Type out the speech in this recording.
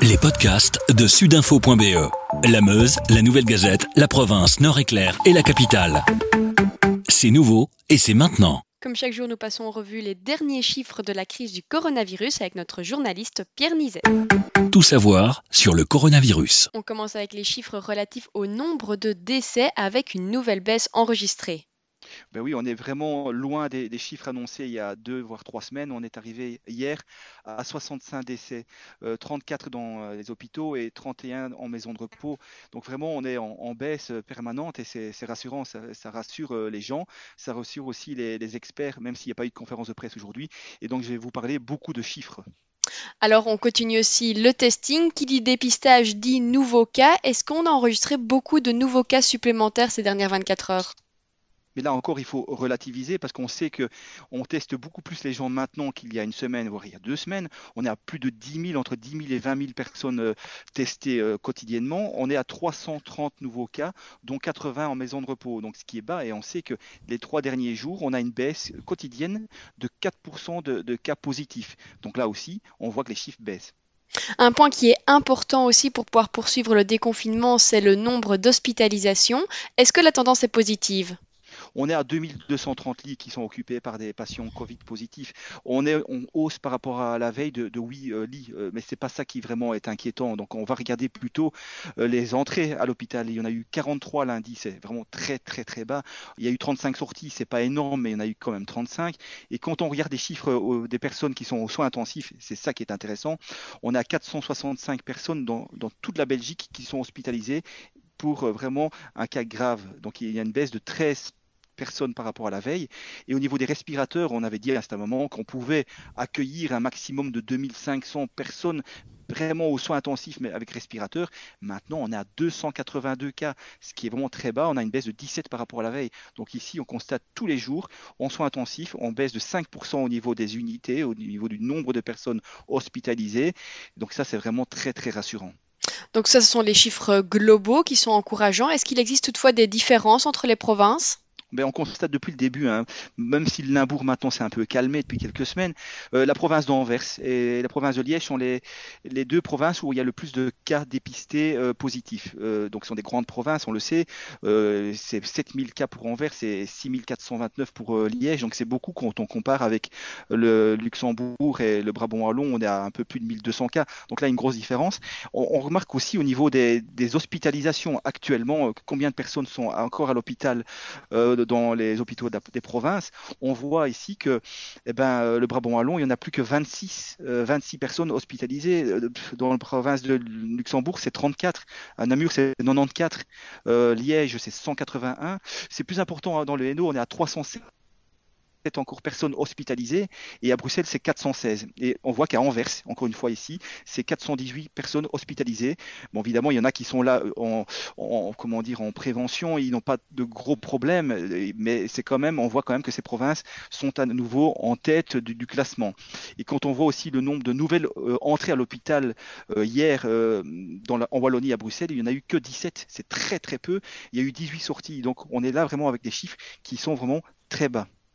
Les podcasts de sudinfo.be. La Meuse, la Nouvelle Gazette, la province, Nord-Éclair et la capitale. C'est nouveau et c'est maintenant. Comme chaque jour, nous passons en revue les derniers chiffres de la crise du coronavirus avec notre journaliste Pierre Nizet. Tout savoir sur le coronavirus. On commence avec les chiffres relatifs au nombre de décès avec une nouvelle baisse enregistrée. Ben oui, on est vraiment loin des, chiffres annoncés il y a deux voire trois semaines. On est arrivé hier à 65 décès, 34 euh, dans euh, les hôpitaux et 31 en maison de repos. Donc vraiment, on est en, baisse permanente et c'est rassurant. Ça, rassure euh, les gens, ça rassure aussi les, experts, même s'il n'y a pas eu de conférence de presse aujourd'hui. Et donc, je vais vous parler beaucoup de chiffres. Alors, on continue aussi le testing. Qui dit dépistage dit nouveaux cas. Est-ce qu'on a enregistré beaucoup de nouveaux cas supplémentaires ces dernières 24 heures? Mais là encore, il faut relativiser parce qu'on sait qu'on teste beaucoup plus les gens maintenant qu'il y a une semaine, voire il y a deux semaines. On est à plus de 10 000, entre 10 000 et 20 000 personnes euh, testées euh, quotidiennement. On est à 330 nouveaux cas, dont 80 en maison de repos. Donc ce qui est bas, et on sait que les trois derniers jours, on a une baisse quotidienne de 4% de, de cas positifs. Donc là aussi, on voit que les chiffres baissent. Un point qui est important aussi pour pouvoir poursuivre le déconfinement, c'est le nombre d'hospitalisations. Est-ce que la tendance est positive? On est à 2230 lits qui sont occupés par des patients Covid positifs. On est en hausse par rapport à la veille de, 8 euh, lits, euh, mais c'est pas ça qui vraiment est inquiétant. Donc on va regarder plutôt euh, les entrées à l'hôpital. Il y en a eu 43 lundi, c'est vraiment très très très bas. Il y a eu 35 sorties, c'est pas énorme, mais il y en a eu quand même 35. Et quand on regarde les chiffres des personnes qui sont aux soins intensifs, c'est ça qui est intéressant. On a 465 personnes dans, dans toute la Belgique qui sont hospitalisées pour vraiment un cas grave. Donc il y a une baisse de 13 personnes par rapport à la veille. Et au niveau des respirateurs, on avait dit à ce moment qu'on pouvait accueillir un maximum de 2500 personnes vraiment aux soins intensifs, mais avec respirateur. Maintenant, on est à 282 cas, ce qui est vraiment très bas. On a une baisse de 17 par rapport à la veille. Donc ici, on constate tous les jours, en soins intensifs, on baisse de 5% au niveau des unités, au niveau du nombre de personnes hospitalisées. Donc ça, c'est vraiment très, très rassurant. Donc ça, ce sont les chiffres globaux qui sont encourageants. Est-ce qu'il existe toutefois des différences entre les provinces? Ben, on constate depuis le début, hein, même si le Limbourg maintenant s'est un peu calmé depuis quelques semaines, euh, la province d'Anvers et la province de Liège sont les, les deux provinces où il y a le plus de cas dépistés euh, positifs. Euh, donc ce sont des grandes provinces, on le sait. c'est 7000 cas pour Anvers et 6429 pour Liège. Donc c'est beaucoup quand on compare avec le Luxembourg et le Brabant wallon, on est à un peu plus de 1200 cas. Donc là, une grosse différence. On, on remarque aussi au niveau des, des hospitalisations actuellement, combien de personnes sont encore à l'hôpital dans les hôpitaux des provinces, on voit ici que eh ben, euh, le Brabant wallon, il n'y en a plus que 26, 26 euh, personnes hospitalisées. Euh, dans la province de Luxembourg, c'est 34. À Namur, c'est 94. Liège, c'est 181. C'est plus important hein, dans le Hainaut, on est à 307 encore personnes hospitalisées et à Bruxelles c'est 416 et on voit qu'à Anvers encore une fois ici c'est 418 personnes hospitalisées. Bon évidemment il y en a qui sont là en, comment dire en prévention ils n'ont pas de gros problèmes mais c'est quand même on voit quand même que ces provinces sont à nouveau en tête du, classement. Et quand on voit aussi le nombre de nouvelles euh, entrées à l'hôpital euh, hier euh, en Wallonie à Bruxelles il n'y en a eu que 17 c'est très très peu. Il y a eu 18 sorties. Donc on est là vraiment avec des chiffres qui sont vraiment très bas